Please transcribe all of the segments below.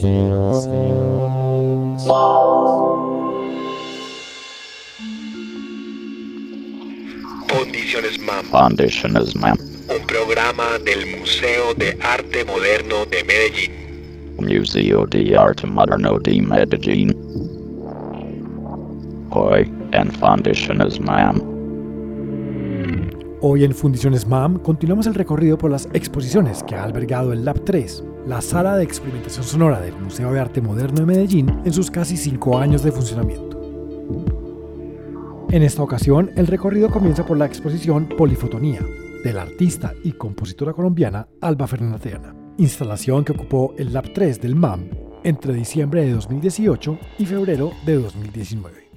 Condiciones MAM. Conditions, ma'am. Un programa del Museo de Arte Moderno de Medellín. Museo de Arte Moderno de Medellín. Hoy en Conditions, ma'am. Hoy en Fundiciones MAM continuamos el recorrido por las exposiciones que ha albergado el Lab 3, la sala de experimentación sonora del Museo de Arte Moderno de Medellín en sus casi cinco años de funcionamiento. En esta ocasión, el recorrido comienza por la exposición Polifotonía, de la artista y compositora colombiana Alba Fernanda Triana, instalación que ocupó el Lab 3 del MAM entre diciembre de 2018 y febrero de 2019.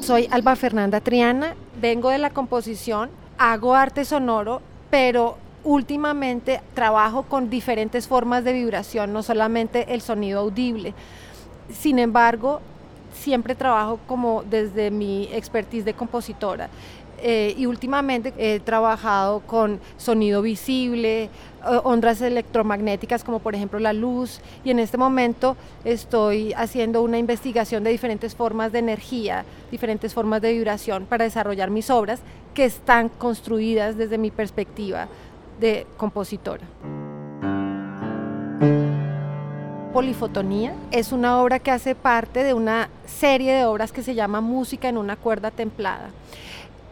Soy Alba Fernanda Triana, vengo de la composición, hago arte sonoro, pero últimamente trabajo con diferentes formas de vibración, no solamente el sonido audible. Sin embargo, siempre trabajo como desde mi expertise de compositora. Eh, y últimamente he trabajado con sonido visible, eh, ondas electromagnéticas como por ejemplo la luz y en este momento estoy haciendo una investigación de diferentes formas de energía, diferentes formas de vibración para desarrollar mis obras que están construidas desde mi perspectiva de compositora. Polifotonía es una obra que hace parte de una serie de obras que se llama Música en una cuerda templada.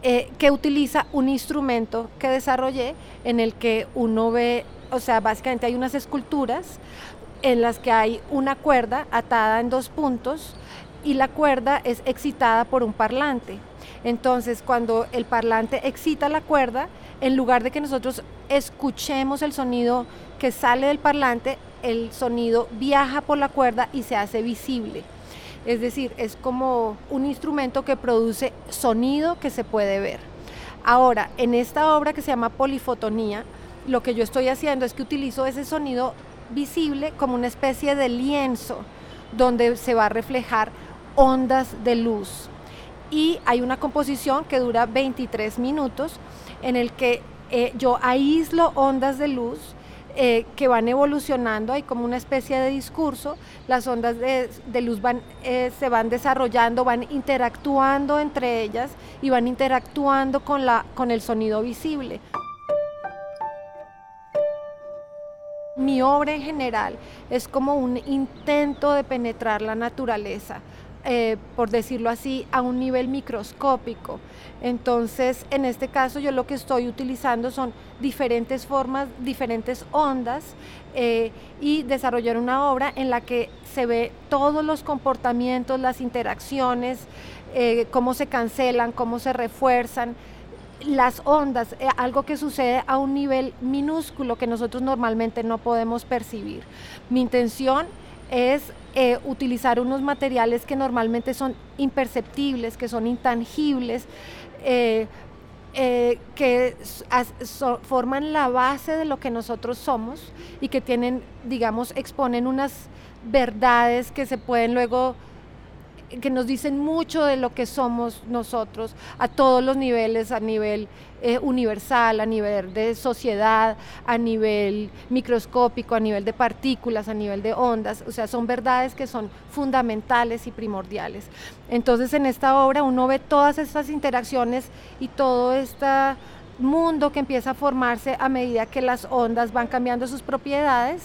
Eh, que utiliza un instrumento que desarrollé en el que uno ve, o sea, básicamente hay unas esculturas en las que hay una cuerda atada en dos puntos y la cuerda es excitada por un parlante. Entonces, cuando el parlante excita la cuerda, en lugar de que nosotros escuchemos el sonido que sale del parlante, el sonido viaja por la cuerda y se hace visible. Es decir, es como un instrumento que produce sonido que se puede ver. Ahora, en esta obra que se llama Polifotonía, lo que yo estoy haciendo es que utilizo ese sonido visible como una especie de lienzo donde se va a reflejar ondas de luz. Y hay una composición que dura 23 minutos en el que eh, yo aíslo ondas de luz eh, que van evolucionando, hay como una especie de discurso, las ondas de, luz eh, se van desarrollando, van interactuando entre ellas y van interactuando con, la, con el sonido visible. Mi obra en general es como un intento de penetrar la naturaleza. Eh, por decirlo así, a un nivel microscópico. Entonces, en este caso yo lo que estoy utilizando son diferentes formas, diferentes ondas eh, y desarrollar una obra en la que se ve todos los comportamientos, las interacciones, eh, cómo se cancelan, cómo se refuerzan las ondas, algo que sucede a un nivel minúsculo que nosotros normalmente no podemos percibir. Mi intención es eh, utilizar unos materiales que normalmente son imperceptibles, que son intangibles, eh, eh, que forman la base de lo que nosotros somos y que tienen, digamos, exponen unas verdades que se pueden luego que nos dicen mucho de lo que somos nosotros a todos los niveles, a nivel eh, universal, a nivel de sociedad, a nivel microscópico, a nivel de partículas, a nivel de ondas, o sea, son verdades que son fundamentales y primordiales. Entonces en esta obra uno ve todas estas interacciones y todo este mundo que empieza a formarse a medida que las ondas van cambiando sus propiedades.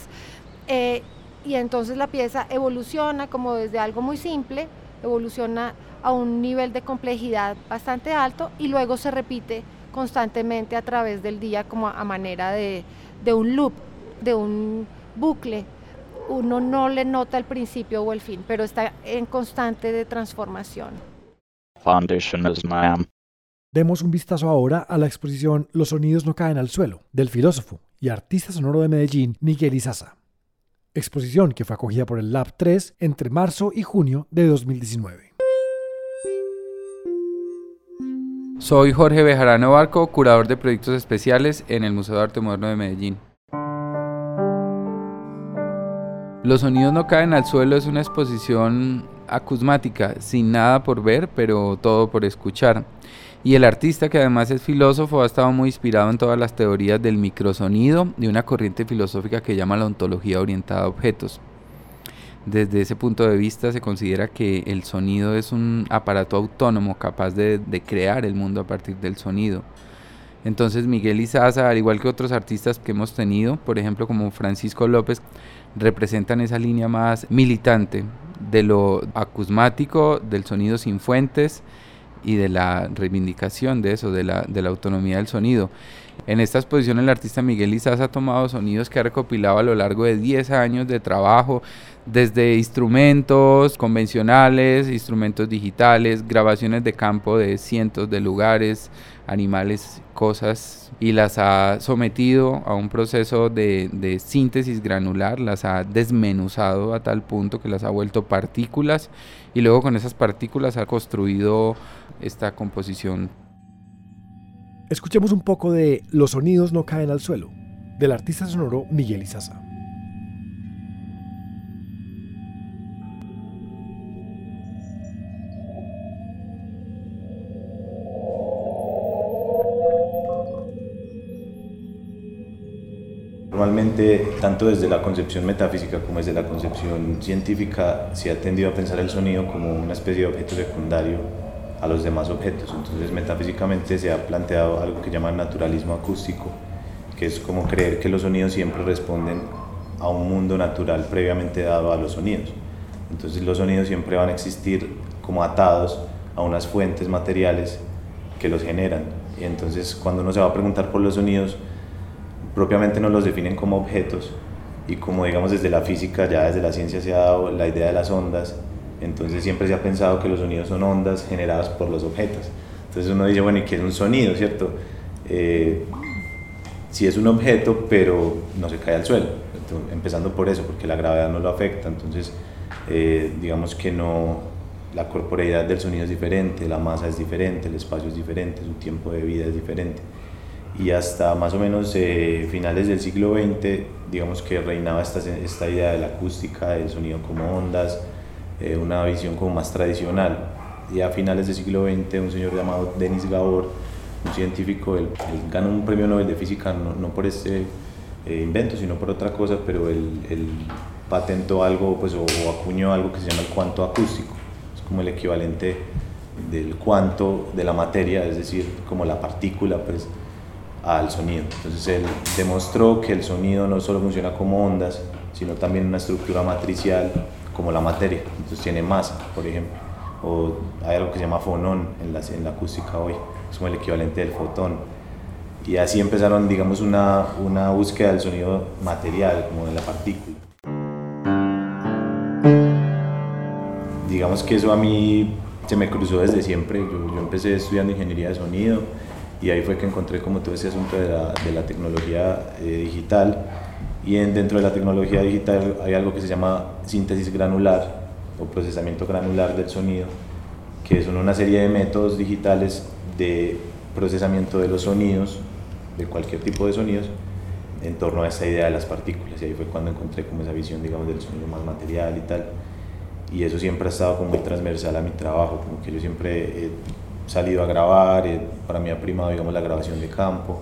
Eh, y entonces la pieza evoluciona como desde algo muy simple evoluciona a un nivel de complejidad bastante alto y luego se repite constantemente a través del día como a manera de, un loop, de un bucle. Uno no le nota el principio o el fin, pero está en constante de transformación. Demos un vistazo ahora a la exposición Los sonidos no caen al suelo, del filósofo y artista sonoro de Medellín, Miguel Izaza exposición que fue acogida por el Lab 3 entre marzo y junio de 2019. Soy Jorge Bejarano Barco, curador de proyectos especiales en el Museo de Arte Moderno de Medellín. Los sonidos no caen al suelo es una exposición acusmática, sin nada por ver, pero todo por escuchar. Y el artista, que además es filósofo, ha estado muy inspirado en todas las teorías del microsonido de una corriente filosófica que llama la ontología orientada a objetos. Desde ese punto de vista se considera que el sonido es un aparato autónomo capaz de, crear el mundo a partir del sonido. Entonces Miguel Izaza, al igual que otros artistas que hemos tenido, por ejemplo como Francisco López, representan esa línea más militante de lo acusmático, del sonido sin fuentes y de la reivindicación de eso, de la, de la autonomía del sonido. En esta exposición el artista Miguel Izaza ha tomado sonidos que ha recopilado a lo largo de 10 años de trabajo, desde instrumentos convencionales, instrumentos digitales, grabaciones de campo de cientos de lugares, animales, cosas, y las ha sometido a un proceso de, de, síntesis granular, las ha desmenuzado a tal punto que las ha vuelto partículas y luego con esas partículas ha construido esta composición. Escuchemos un poco de Los sonidos no caen al suelo, del artista sonoro Miguel Izaza. Normalmente, tanto desde la concepción metafísica como desde la concepción científica, se ha tendido a pensar el sonido como una especie de objeto secundario a los demás objetos. Entonces, metafísicamente se ha planteado algo que llaman naturalismo acústico, que es como creer que los sonidos siempre responden a un mundo natural previamente dado a los sonidos. Entonces, los sonidos siempre van a existir como atados a unas fuentes materiales que los generan. Y entonces, cuando uno se va a preguntar por los sonidos, propiamente no los definen como objetos y como digamos desde la física, ya desde la ciencia se ha dado la idea de las ondas, entonces siempre se ha pensado que los sonidos son ondas generadas por los objetos. Entonces uno dice, bueno, ¿y qué es un sonido, cierto? Eh, sí es un objeto, pero no se cae al suelo, empezando por eso, porque la gravedad no lo afecta, entonces eh, digamos que no, la corporeidad del sonido es diferente, la masa es diferente, el espacio es diferente, su tiempo de vida es diferente y hasta más o menos eh, finales del siglo XX, digamos que reinaba esta, esta idea de la acústica, del sonido como ondas, eh, una visión como más tradicional. Y a finales del siglo XX, un señor llamado Denis Gabor, un científico, él, ganó un premio Nobel de Física no, no por este eh, invento, sino por otra cosa, pero él, él patentó algo pues, o, o acuñó algo que se llama el cuanto acústico. Es como el equivalente del cuanto de la materia, es decir, como la partícula, pues, al sonido. Entonces él demostró que el sonido no solo funciona como ondas, sino también una estructura matricial como la materia. Entonces tiene masa, por ejemplo. O hay algo que se llama fonón en la, en la acústica hoy, es como el equivalente del fotón. Y así empezaron, digamos, una, una búsqueda del sonido material, como de la partícula. Digamos que eso a mí se me cruzó desde siempre. Yo, yo empecé estudiando ingeniería de sonido y ahí fue que encontré como todo ese asunto de la, de la tecnología eh, digital y en, dentro de la tecnología digital hay algo que se llama síntesis granular o procesamiento granular del sonido que son una serie de métodos digitales de procesamiento de los sonidos de cualquier tipo de sonidos en torno a esa idea de las partículas. Y ahí fue cuando encontré como esa visión digamos del sonido más material y tal. Y eso siempre ha estado como muy transversal a mi trabajo como que yo siempre he salido a grabar, para mí ha primado digamos, la grabación de campo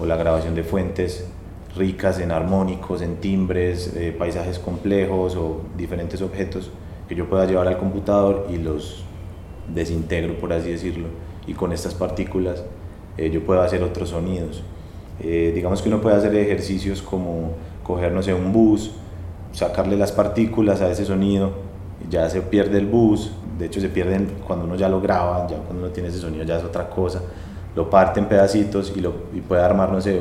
o la grabación de fuentes ricas en armónicos, en timbres, eh, paisajes complejos o diferentes objetos que yo pueda llevar al computador y los desintegro, por así decirlo, y con estas partículas eh, yo puedo hacer otros sonidos. digamos que uno puede hacer ejercicios como coger, no sé, un bus, sacarle las partículas a ese sonido, ya se pierde el bus, de hecho se pierden cuando uno ya lo graba, ya cuando uno tiene ese sonido ya es otra cosa, lo parte en pedacitos y, lo, y puede armar, no sé,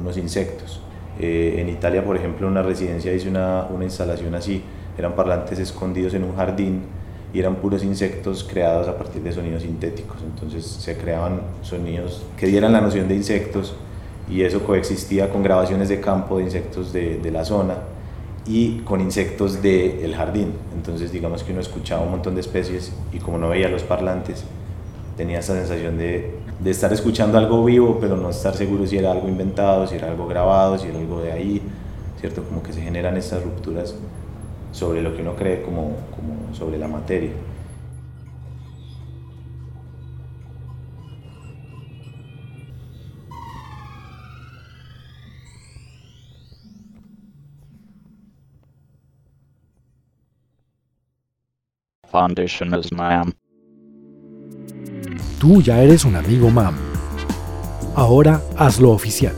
unos insectos. Eh, en Italia, por ejemplo, una residencia hice una, una instalación así, eran parlantes escondidos en un jardín y eran puros insectos creados a partir de sonidos sintéticos, entonces se creaban sonidos que dieran la noción de insectos y eso coexistía con grabaciones de campo de insectos de, de la zona y con insectos del jardín. Entonces digamos que uno escuchaba un montón de especies y como no veía los parlantes, tenía esa sensación de, de, estar escuchando algo vivo, pero no estar seguro si era algo inventado, si era algo grabado, si era algo de ahí, ¿cierto? Como que se generan estas rupturas sobre lo que uno cree como, como sobre la materia. Foundation is ma'am. Tú ya eres un amigo MAM. Ahora hazlo oficial.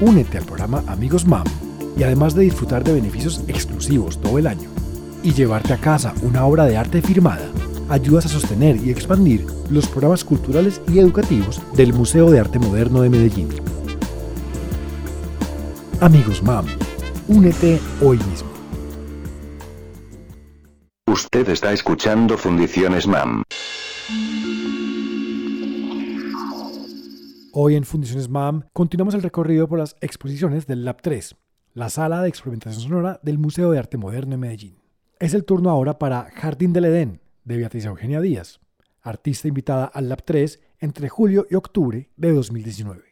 Únete al programa Amigos MAM y además de disfrutar de beneficios exclusivos todo el año y llevarte a casa una obra de arte firmada, ayudas a sostener y expandir los programas culturales y educativos del Museo de Arte Moderno de Medellín. Amigos MAM, únete hoy mismo. Usted está escuchando Fundiciones MAM. Hoy en Fundiciones MAM continuamos el recorrido por las exposiciones del Lab 3, la sala de experimentación sonora del Museo de Arte Moderno en Medellín. Es el turno ahora para Jardín del Edén, de Beatriz Eugenia Díaz, artista invitada al Lab 3 entre julio y octubre de 2019.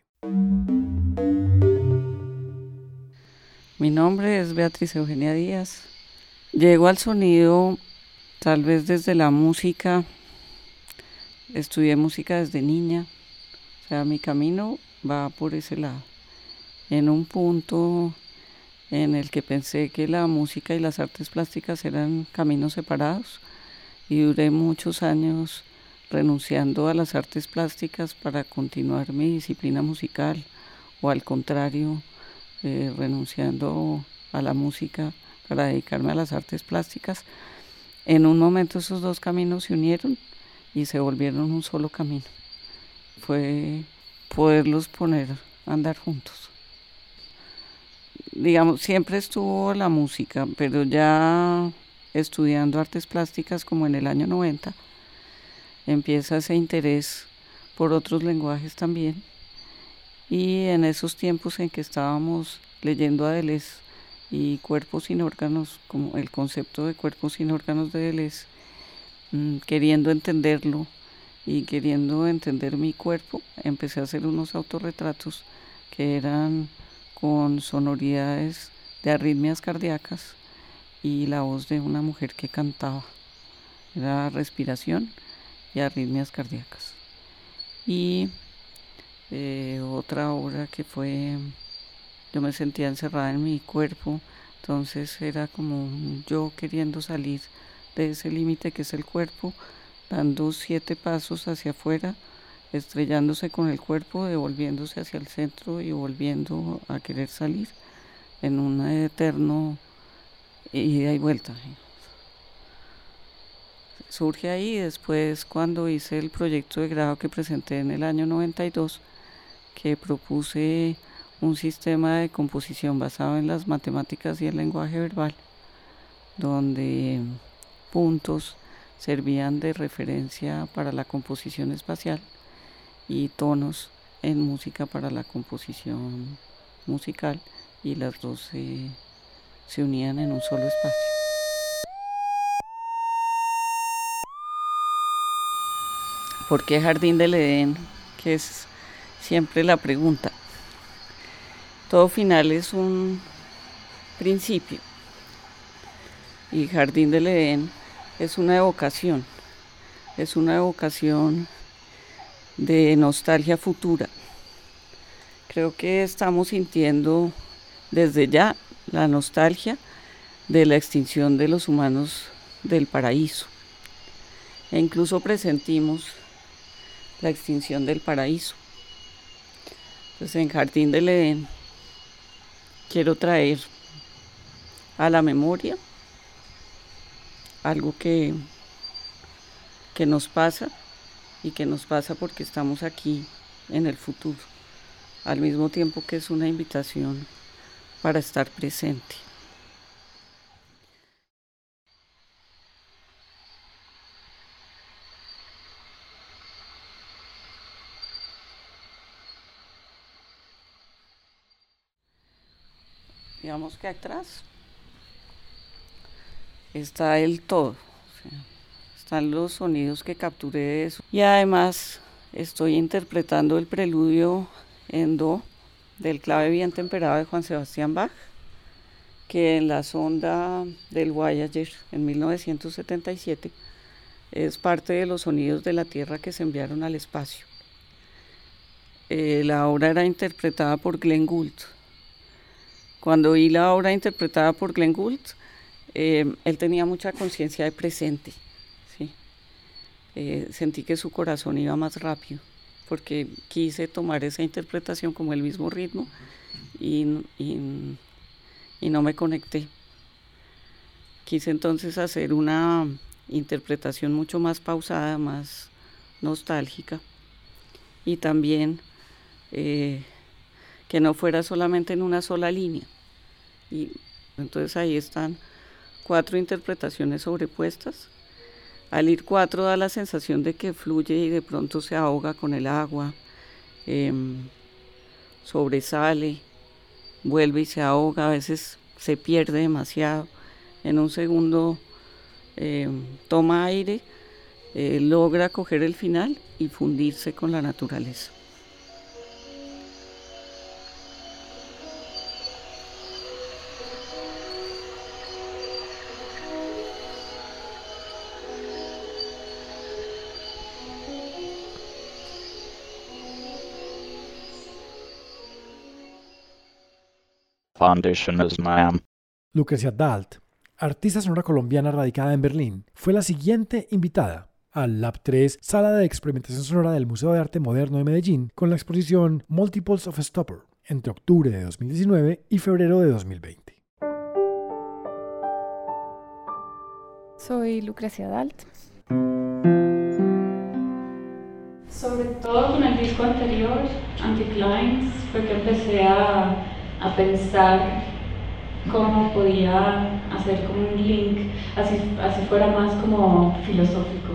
Mi nombre es Beatriz Eugenia Díaz. Llego al sonido tal vez desde la música. Estudié música desde niña. Mi camino va por ese lado. En un punto en el que pensé que la música y las artes plásticas eran caminos separados y duré muchos años renunciando a las artes plásticas para continuar mi disciplina musical o al contrario, eh, renunciando a la música para dedicarme a las artes plásticas. En un momento esos dos caminos se unieron y se volvieron un solo camino. Fue poderlos poner a andar juntos digamos, siempre estuvo la música, pero ya estudiando artes plásticas como en el año 90, empieza ese interés por otros lenguajes también. Y en esos tiempos en que estábamos leyendo a y cuerpos sin órganos, como el concepto de cuerpos sin órganos de Deleuze, mm, queriendo entenderlo y queriendo entender mi cuerpo, empecé a hacer unos autorretratos que eran con sonoridades de arritmias cardíacas y la voz de una mujer que cantaba. Era respiración y arritmias cardíacas. Y eh, otra obra que fue, yo me sentía encerrada en mi cuerpo, entonces era como yo queriendo salir de ese límite que es el cuerpo, dando siete pasos hacia afuera estrellándose con el cuerpo, devolviéndose hacia el centro y volviendo a querer salir en un eterno ida y vuelta. Surge ahí después cuando hice el proyecto de grado que presenté en el año 92, que propuse un sistema de composición basado en las matemáticas y el lenguaje verbal, donde puntos servían de referencia para la composición espacial y tonos en música para la composición musical y las dos se, unían en un solo espacio. ¿Por qué Jardín del Edén? Que es siempre la pregunta. Todo final es un principio y Jardín del Edén es una evocación, es una evocación de nostalgia futura. Creo que estamos sintiendo desde ya la nostalgia de la extinción de los humanos del paraíso. E incluso presentimos la extinción del paraíso. Pues en Jardín del Edén quiero traer a la memoria algo que, que nos pasa y que nos pasa porque estamos aquí en el futuro, al mismo tiempo que es una invitación para estar presente. Digamos que atrás está el todo están los sonidos que capturé de eso. Y además estoy interpretando el preludio en do del clave bien temperado de Juan Sebastián Bach, que en la sonda del Voyager en 1977 es parte de los sonidos de la Tierra que se enviaron al espacio. Eh, la obra era interpretada por Glenn Gould. Cuando oí la obra interpretada por Glenn Gould, eh, él tenía mucha conciencia de presente eh, sentí que su corazón iba más rápido, porque quise tomar esa interpretación como el mismo ritmo y, y no me conecté. Quise entonces hacer una interpretación mucho más pausada, más nostálgica y también eh, que no fuera solamente en una sola línea. Y entonces ahí están cuatro interpretaciones sobrepuestas. Al ir cuatro da la sensación de que fluye y de pronto se ahoga con el agua, em, sobresale, vuelve y se ahoga, a veces se pierde demasiado. En un segundo em, toma aire, eh, logra coger el final y fundirse con la naturaleza. Foundation is ma'am. Lucrecia Dalt, artista sonora colombiana radicada en Berlín, fue la siguiente invitada al Lab 3, Sala de Experimentación Sonora del Museo de Arte Moderno de Medellín, con la exposición Multiples of a Stopper, entre octubre de 2019 y febrero de 2020. Soy Lucrecia Dalt. Sobre todo con el disco anterior, Anti-Clients, fue que empecé a a pensar cómo podía hacer como un link, así, así fuera más como filosófico,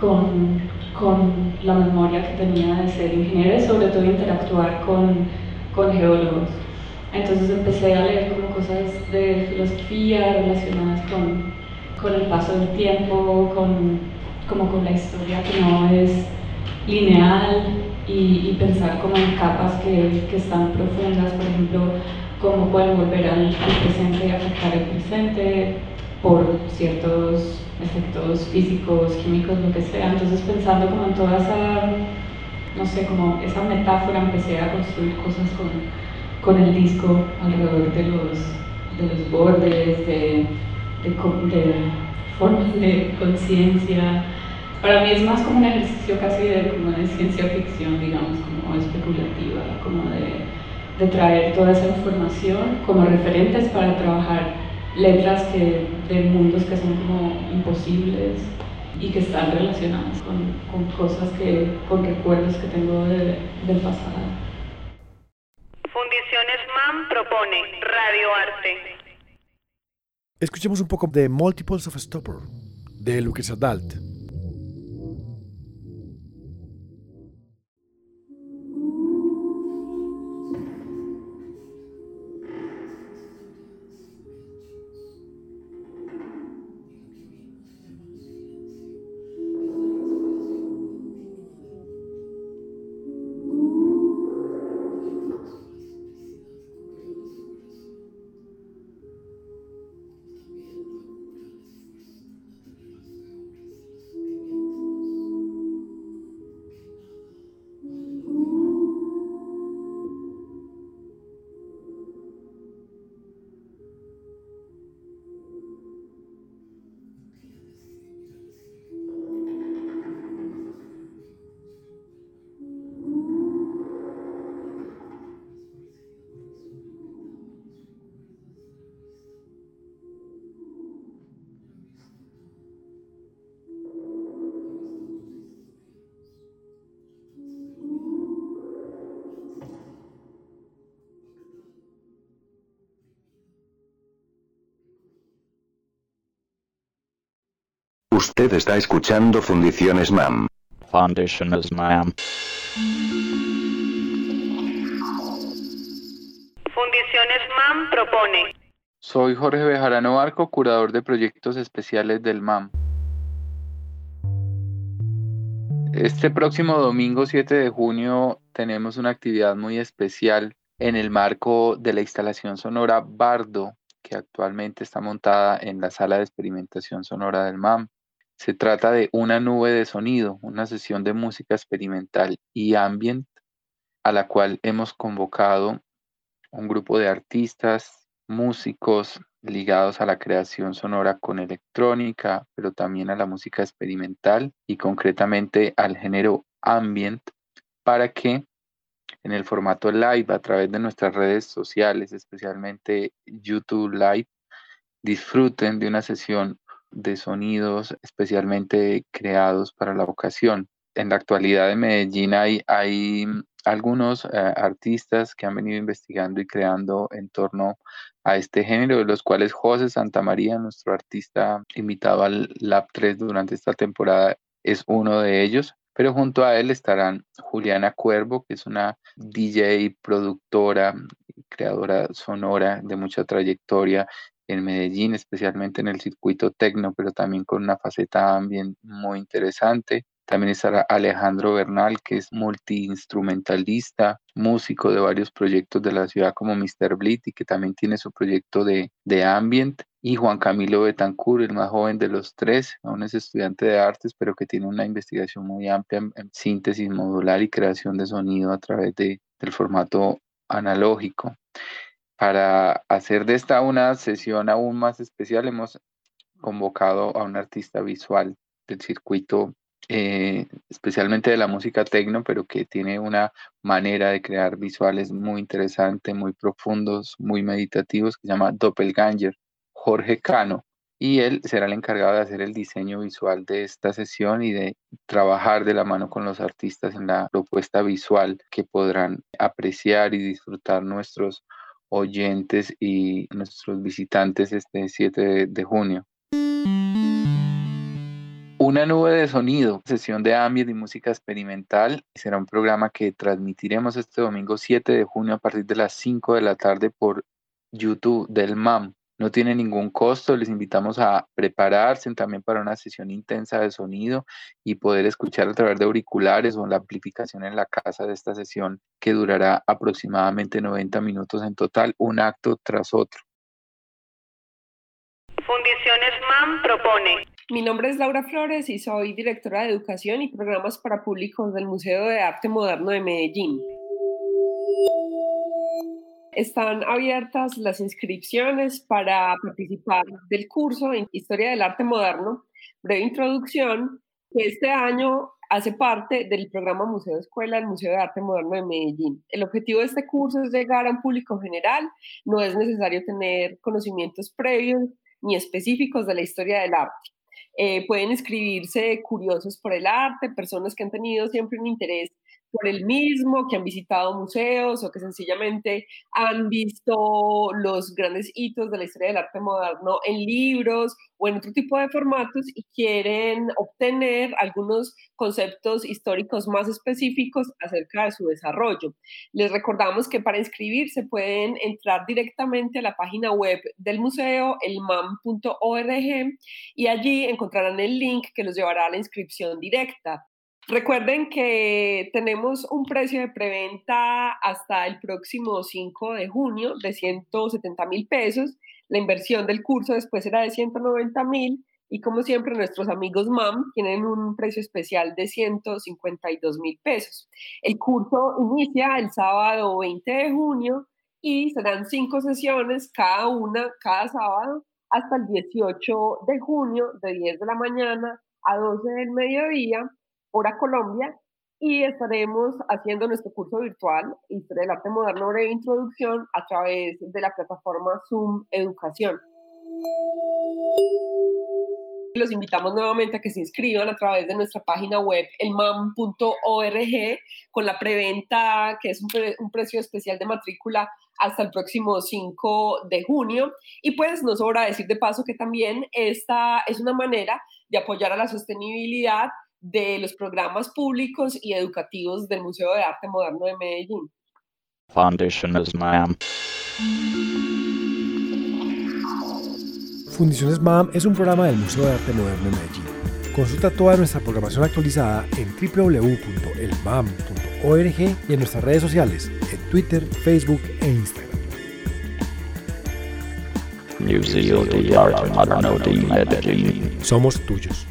con, con la memoria que tenía de ser ingeniero y sobre todo interactuar con, con geólogos. Entonces empecé a leer como cosas de filosofía relacionadas con, con el paso del tiempo, con, como con la historia que no es lineal y, pensar como en capas que, que, están profundas, por ejemplo, cómo pueden volver al, presente y afectar el presente por ciertos efectos físicos, químicos, lo que sea. Entonces pensando como en toda esa, no sé, como esa metáfora, empecé a construir cosas con, con el disco alrededor de los, de los bordes, de, de, de formas de conciencia, para mí es más como un ejercicio casi de, como de ciencia ficción, digamos, como especulativa, como de, de traer toda esa información como referentes para trabajar letras que, de mundos que son como imposibles y que están relacionadas con, con cosas que, con recuerdos que tengo de, del pasado. Fundiciones MAM propone Radio Arte. Escuchemos un poco de Multiples of a Stopper, de Lucas Adalt. Usted está escuchando Fundiciones MAM. Fundiciones MAM. Fundiciones MAM propone. Soy Jorge Bejarano Barco, curador de proyectos especiales del MAM. Este próximo domingo 7 de junio tenemos una actividad muy especial en el marco de la instalación sonora Bardo, que actualmente está montada en la sala de experimentación sonora del MAM. Se trata de una nube de sonido, una sesión de música experimental y ambient a la cual hemos convocado un grupo de artistas, músicos, ligados a la creación sonora con electrónica, pero también a la música experimental y concretamente al género ambient, para que en el formato live a través de nuestras redes sociales, especialmente YouTube Live, disfruten de una sesión de sonidos especialmente creados para la ocasión. En la actualidad en Medellín hay, hay algunos eh, artistas que han venido investigando y creando en torno a este género, de los cuales José Santamaría, nuestro artista invitado al Lab 3 durante esta temporada, es uno de ellos. Pero junto a él estarán Juliana Cuervo, que es una DJ, productora, creadora sonora de mucha trayectoria en Medellín, especialmente en el circuito tecno, pero también con una faceta también muy interesante. También estará Alejandro Bernal, que es multiinstrumentalista, músico de varios proyectos de la ciudad como Mr. Blit y que también tiene su proyecto de, de ambient. Y Juan Camilo Betancur, el más joven de los tres, aún es estudiante de artes, pero que tiene una investigación muy amplia en, síntesis modular y creación de sonido a través de, del formato analógico. Para hacer de esta una sesión aún más especial, hemos convocado a un artista visual del circuito eh, especialmente de la música tecno, pero que tiene una manera de crear visuales muy interesante, muy profundos, muy meditativos, que se llama Doppelganger, Jorge Cano. Y él será el encargado de hacer el diseño visual de esta sesión y de trabajar de la mano con los artistas en la propuesta visual que podrán apreciar y disfrutar nuestros oyentes y nuestros visitantes este 7 de junio. Una nube de sonido, sesión de ambient y música experimental. Será un programa que transmitiremos este domingo 7 de junio a partir de las 5 de la tarde por YouTube del MAM. No tiene ningún costo, les invitamos a prepararse también para una sesión intensa de sonido y poder escuchar a través de auriculares o la amplificación en la casa de esta sesión que durará aproximadamente 90 minutos en total, un acto tras otro. Fundiciones MAM propone. Mi nombre es Laura Flores y soy directora de Educación y Programas para Públicos del Museo de Arte Moderno de Medellín. Están abiertas las inscripciones para participar del curso en Historia del Arte Moderno, breve introducción, que este año hace parte del programa Museo Escuela del Museo de Arte Moderno de Medellín. El objetivo de este curso es llegar a un público general, no es necesario tener conocimientos previos ni específicos de la historia del arte. Eh, pueden inscribirse curiosos por el arte, personas que han tenido siempre un interés por el mismo, que han visitado museos o que sencillamente han visto los grandes hitos de la historia del arte moderno en libros o en otro tipo de formatos y quieren obtener algunos conceptos históricos más específicos acerca de su desarrollo. Les recordamos que para inscribirse pueden entrar directamente a la página web del museo, elmam.org, y allí encontrarán el link que los llevará a la inscripción directa. Recuerden que tenemos un precio de preventa hasta el próximo 5 de junio de 170 mil pesos. La inversión del curso después será de 190 mil y como siempre nuestros amigos MAM tienen un precio especial de 152 mil pesos. El curso inicia el sábado 20 de junio y serán cinco sesiones, cada una, cada sábado, hasta el 18 de junio de 10 de la mañana a 12 del mediodía Hora Colombia y estaremos haciendo nuestro curso virtual Historia del Arte Moderno de Introducción a través de la plataforma Zoom Educación. Los invitamos nuevamente a que se inscriban a través de nuestra página web elmam.org con la preventa, que es un, precio especial de matrícula hasta el próximo 5 de junio. Y pues no sobra decir de paso que también esta es una manera de apoyar a la sostenibilidad de los programas públicos y educativos del Museo de Arte Moderno de Medellín. Fundiciones MAM. Fundiciones MAM es un programa del Museo de Arte Moderno de Medellín. Consulta toda nuestra programación actualizada en www.elmam.org y en nuestras redes sociales, en Twitter, Facebook e Instagram. Museo de Arte Moderno de Medellín. Somos tuyos.